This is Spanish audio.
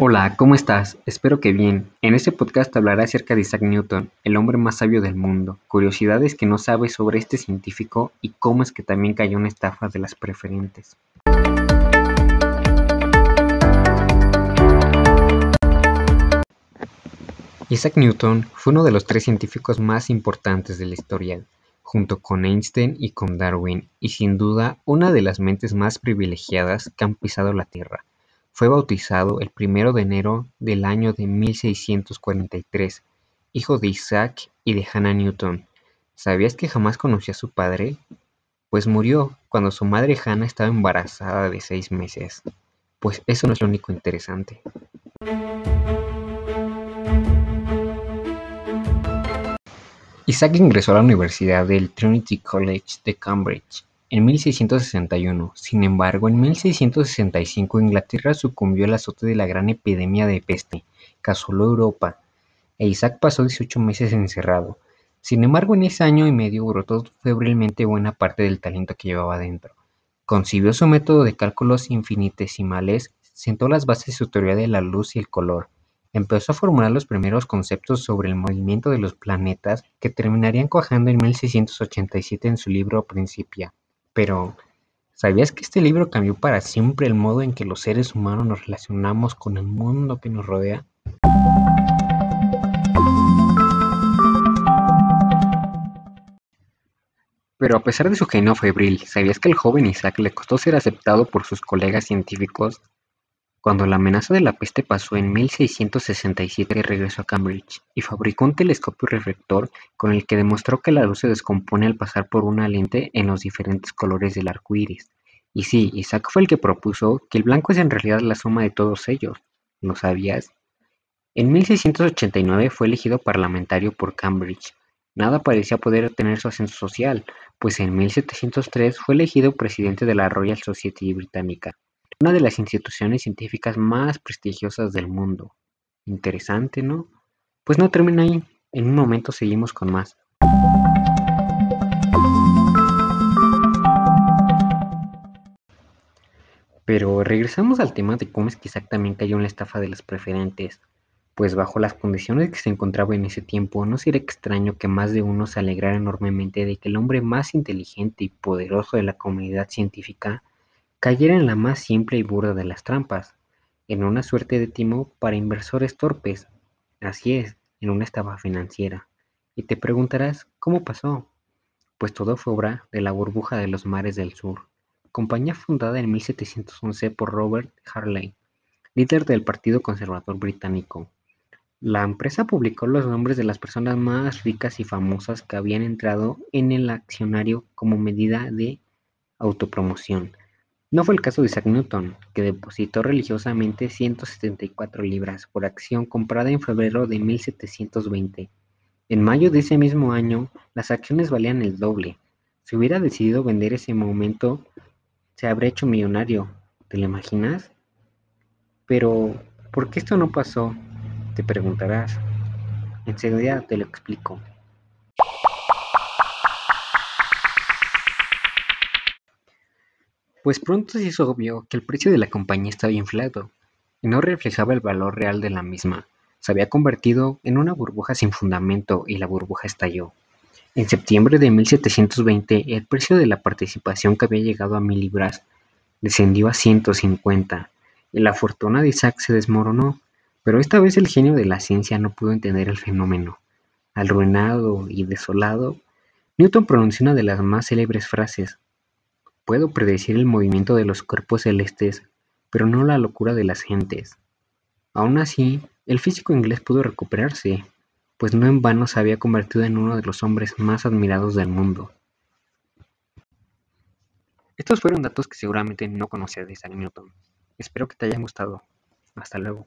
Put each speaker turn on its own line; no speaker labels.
Hola, ¿cómo estás? Espero que bien. En este podcast hablaré acerca de Isaac Newton, el hombre más sabio del mundo, curiosidades que no sabes sobre este científico y cómo es que también cayó en estafa de las preferentes. Isaac Newton fue uno de los tres científicos más importantes de la historia, junto con Einstein y con Darwin, y sin duda una de las mentes más privilegiadas que han pisado la Tierra. Fue bautizado el primero de enero del año de 1643, hijo de Isaac y de Hannah Newton. ¿Sabías que jamás conoció a su padre? Pues murió cuando su madre Hannah estaba embarazada de seis meses. Pues eso no es lo único interesante. Isaac ingresó a la Universidad del Trinity College de Cambridge en 1661. Sin embargo, en 1665 Inglaterra sucumbió al azote de la gran epidemia de peste que asoló Europa, e Isaac pasó 18 meses encerrado. Sin embargo, en ese año y medio brotó febrilmente buena parte del talento que llevaba dentro. Concibió su método de cálculos infinitesimales, sentó las bases de su teoría de la luz y el color, empezó a formular los primeros conceptos sobre el movimiento de los planetas que terminarían cuajando en 1687 en su libro Principia. Pero, ¿sabías que este libro cambió para siempre el modo en que los seres humanos nos relacionamos con el mundo que nos rodea? Pero a pesar de su genio febril, ¿sabías que al joven Isaac le costó ser aceptado por sus colegas científicos cuando la amenaza de la peste pasó en 1667 regresó a Cambridge y fabricó un telescopio reflector con el que demostró que la luz se descompone al pasar por una lente en los diferentes colores del arco iris. Y sí, Isaac fue el que propuso que el blanco es en realidad la suma de todos ellos. ¿Lo sabías? En 1689 fue elegido parlamentario por Cambridge. Nada parecía poder obtener su ascenso social, pues en 1703 fue elegido presidente de la Royal Society británica una de las instituciones científicas más prestigiosas del mundo. Interesante, ¿no? Pues no termina ahí. En un momento seguimos con más. Pero regresamos al tema de cómo es que cayó en la estafa de las preferentes. Pues bajo las condiciones que se encontraba en ese tiempo, no sería extraño que más de uno se alegrara enormemente de que el hombre más inteligente y poderoso de la comunidad científica cayera en la más simple y burda de las trampas, en una suerte de timo para inversores torpes. Así es, en una estafa financiera. Y te preguntarás, ¿cómo pasó? Pues todo fue obra de la burbuja de los mares del sur, compañía fundada en 1711 por Robert Harley, líder del Partido Conservador Británico. La empresa publicó los nombres de las personas más ricas y famosas que habían entrado en el accionario como medida de autopromoción no fue el caso de Isaac Newton, que depositó religiosamente 174 libras por acción comprada en febrero de 1720. En mayo de ese mismo año, las acciones valían el doble. Si hubiera decidido vender ese momento, se habría hecho millonario. ¿Te lo imaginas? Pero, ¿por qué esto no pasó? Te preguntarás. Enseguida te lo explico. Pues pronto se hizo obvio que el precio de la compañía estaba inflado y no reflejaba el valor real de la misma. Se había convertido en una burbuja sin fundamento y la burbuja estalló. En septiembre de 1720 el precio de la participación que había llegado a mil libras descendió a 150 y la fortuna de Isaac se desmoronó, pero esta vez el genio de la ciencia no pudo entender el fenómeno. Arruinado y desolado, Newton pronunció una de las más célebres frases, Puedo predecir el movimiento de los cuerpos celestes, pero no la locura de las gentes. Aun así, el físico inglés pudo recuperarse, pues no en vano se había convertido en uno de los hombres más admirados del mundo. Estos fueron datos que seguramente no conocías de Isaac Newton. Espero que te hayan gustado. Hasta luego.